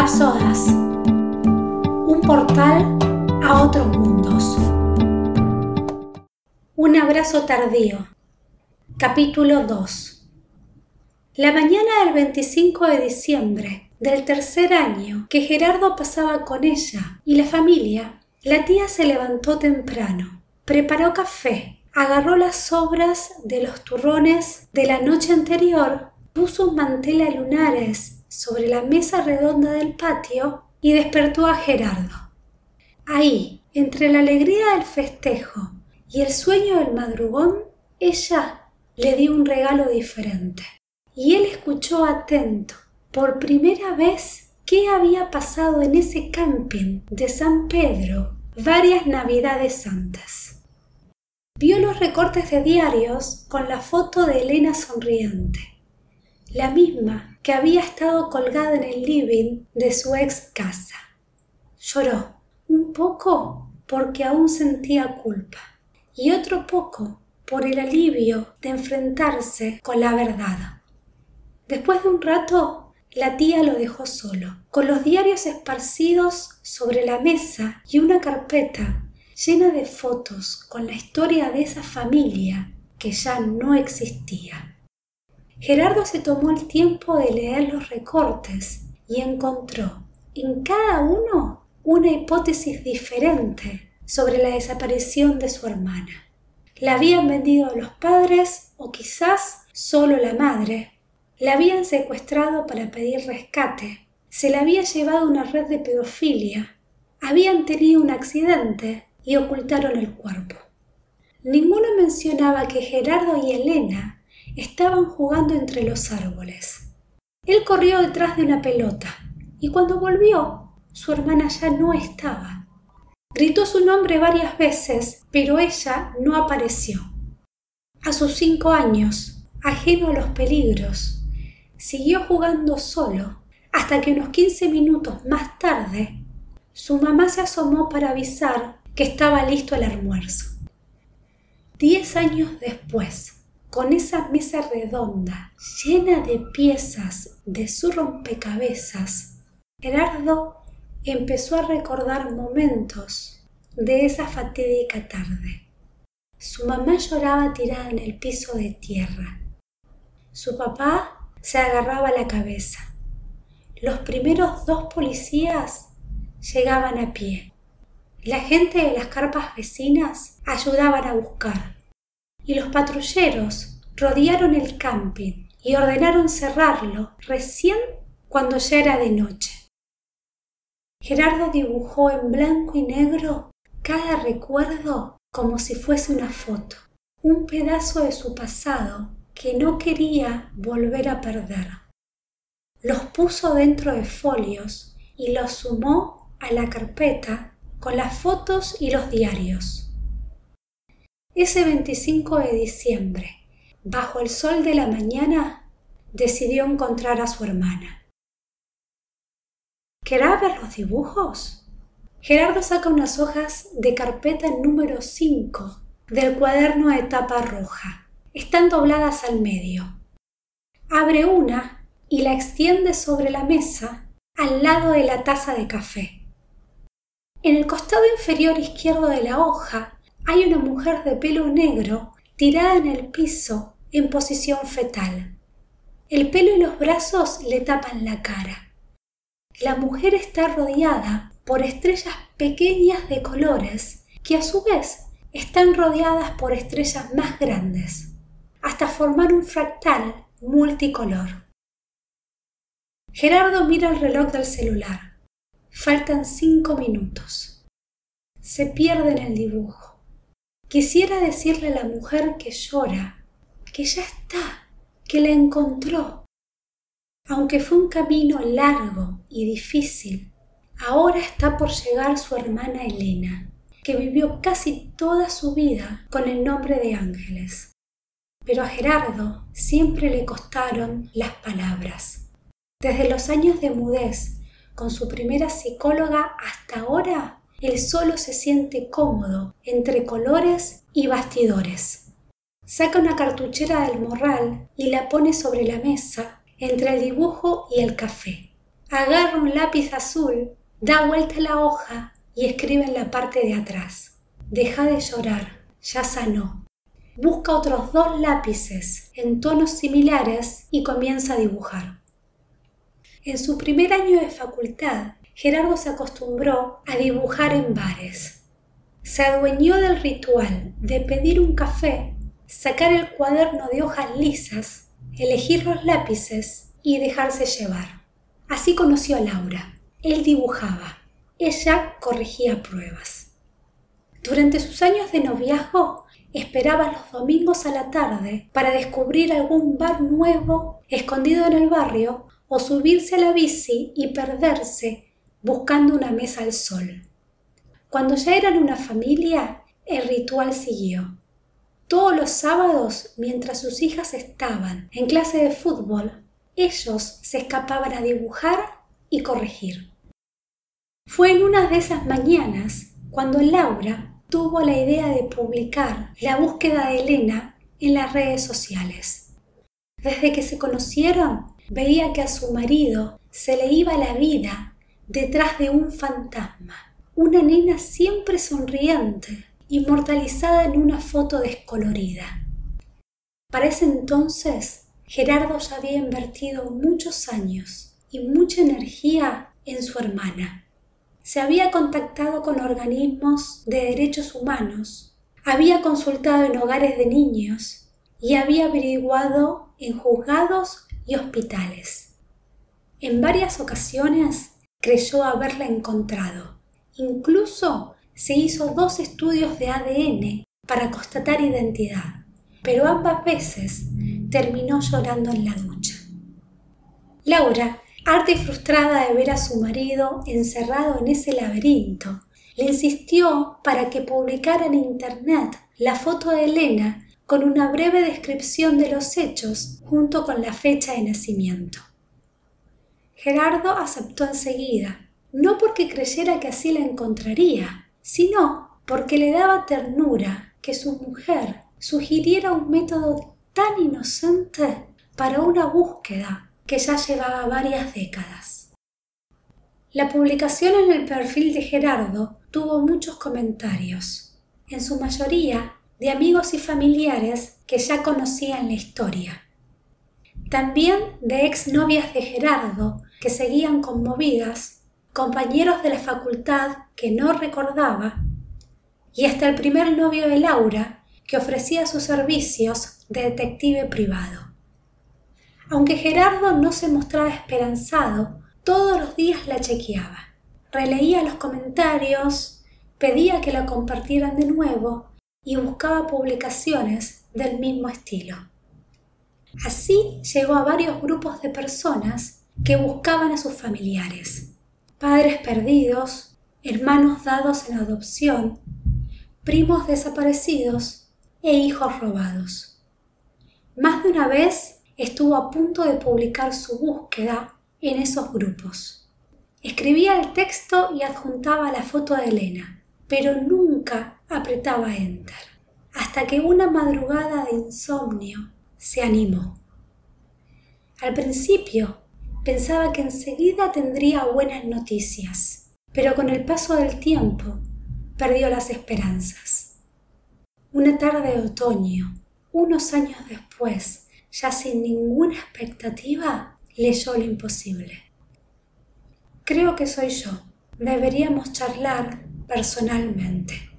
Rapsodas. Un portal a otros mundos. Un abrazo tardío. Capítulo 2. La mañana del 25 de diciembre del tercer año que Gerardo pasaba con ella y la familia, la tía se levantó temprano, preparó café, agarró las sobras de los turrones de la noche anterior, puso un mantel a lunares sobre la mesa redonda del patio y despertó a Gerardo. Ahí, entre la alegría del festejo y el sueño del madrugón, ella le dio un regalo diferente. Y él escuchó atento, por primera vez, qué había pasado en ese camping de San Pedro varias navidades antes. Vio los recortes de diarios con la foto de Elena sonriente la misma que había estado colgada en el living de su ex casa. Lloró, un poco porque aún sentía culpa, y otro poco por el alivio de enfrentarse con la verdad. Después de un rato, la tía lo dejó solo, con los diarios esparcidos sobre la mesa y una carpeta llena de fotos con la historia de esa familia que ya no existía. Gerardo se tomó el tiempo de leer los recortes y encontró en cada uno una hipótesis diferente sobre la desaparición de su hermana. La habían vendido los padres o quizás solo la madre. La habían secuestrado para pedir rescate. Se la había llevado una red de pedofilia. Habían tenido un accidente y ocultaron el cuerpo. Ninguno mencionaba que Gerardo y Elena estaban jugando entre los árboles. Él corrió detrás de una pelota y cuando volvió, su hermana ya no estaba. Gritó su nombre varias veces, pero ella no apareció. A sus cinco años, ajeno a los peligros, siguió jugando solo hasta que unos quince minutos más tarde, su mamá se asomó para avisar que estaba listo el almuerzo. Diez años después, con esa mesa redonda llena de piezas de su rompecabezas, Gerardo empezó a recordar momentos de esa fatídica tarde. Su mamá lloraba tirada en el piso de tierra. Su papá se agarraba la cabeza. Los primeros dos policías llegaban a pie. La gente de las carpas vecinas ayudaban a buscar y los patrulleros rodearon el camping y ordenaron cerrarlo recién cuando ya era de noche. Gerardo dibujó en blanco y negro cada recuerdo como si fuese una foto, un pedazo de su pasado que no quería volver a perder. Los puso dentro de folios y los sumó a la carpeta con las fotos y los diarios. Ese 25 de diciembre, bajo el sol de la mañana, decidió encontrar a su hermana. ¿Querrá ver los dibujos? Gerardo saca unas hojas de carpeta número 5 del cuaderno de tapa roja. Están dobladas al medio. Abre una y la extiende sobre la mesa al lado de la taza de café. En el costado inferior izquierdo de la hoja hay una mujer de pelo negro tirada en el piso en posición fetal. El pelo y los brazos le tapan la cara. La mujer está rodeada por estrellas pequeñas de colores que a su vez están rodeadas por estrellas más grandes, hasta formar un fractal multicolor. Gerardo mira el reloj del celular. Faltan cinco minutos. Se pierde en el dibujo. Quisiera decirle a la mujer que llora, que ya está, que la encontró. Aunque fue un camino largo y difícil, ahora está por llegar su hermana Elena, que vivió casi toda su vida con el nombre de Ángeles. Pero a Gerardo siempre le costaron las palabras. Desde los años de mudez, con su primera psicóloga hasta ahora, él solo se siente cómodo entre colores y bastidores. Saca una cartuchera del morral y la pone sobre la mesa entre el dibujo y el café. agarra un lápiz azul, da vuelta la hoja y escribe en la parte de atrás. Deja de llorar, ya sanó. Busca otros dos lápices en tonos similares y comienza a dibujar. En su primer año de facultad, Gerardo se acostumbró a dibujar en bares. Se adueñó del ritual de pedir un café, sacar el cuaderno de hojas lisas, elegir los lápices y dejarse llevar. Así conoció a Laura. Él dibujaba, ella corregía pruebas. Durante sus años de noviazgo, esperaba los domingos a la tarde para descubrir algún bar nuevo escondido en el barrio o subirse a la bici y perderse buscando una mesa al sol. Cuando ya eran una familia, el ritual siguió. Todos los sábados, mientras sus hijas estaban en clase de fútbol, ellos se escapaban a dibujar y corregir. Fue en una de esas mañanas cuando Laura tuvo la idea de publicar la búsqueda de Elena en las redes sociales. Desde que se conocieron, veía que a su marido se le iba la vida detrás de un fantasma, una nena siempre sonriente, inmortalizada en una foto descolorida. Para ese entonces, Gerardo ya había invertido muchos años y mucha energía en su hermana. Se había contactado con organismos de derechos humanos, había consultado en hogares de niños y había averiguado en juzgados y hospitales. En varias ocasiones creyó haberla encontrado. Incluso se hizo dos estudios de ADN para constatar identidad, pero ambas veces terminó llorando en la ducha. Laura, harta y frustrada de ver a su marido encerrado en ese laberinto, le insistió para que publicara en Internet la foto de Elena con una breve descripción de los hechos junto con la fecha de nacimiento. Gerardo aceptó enseguida, no porque creyera que así la encontraría, sino porque le daba ternura que su mujer sugiriera un método tan inocente para una búsqueda que ya llevaba varias décadas. La publicación en el perfil de Gerardo tuvo muchos comentarios, en su mayoría de amigos y familiares que ya conocían la historia. También de exnovias de Gerardo que seguían conmovidas, compañeros de la facultad que no recordaba, y hasta el primer novio de Laura, que ofrecía sus servicios de detective privado. Aunque Gerardo no se mostraba esperanzado, todos los días la chequeaba. Releía los comentarios, pedía que la compartieran de nuevo y buscaba publicaciones del mismo estilo. Así llegó a varios grupos de personas que buscaban a sus familiares, padres perdidos, hermanos dados en adopción, primos desaparecidos e hijos robados. Más de una vez estuvo a punto de publicar su búsqueda en esos grupos. Escribía el texto y adjuntaba la foto de Elena, pero nunca apretaba enter, hasta que una madrugada de insomnio se animó. Al principio Pensaba que enseguida tendría buenas noticias, pero con el paso del tiempo perdió las esperanzas. Una tarde de otoño, unos años después, ya sin ninguna expectativa, leyó lo imposible. Creo que soy yo. Deberíamos charlar personalmente.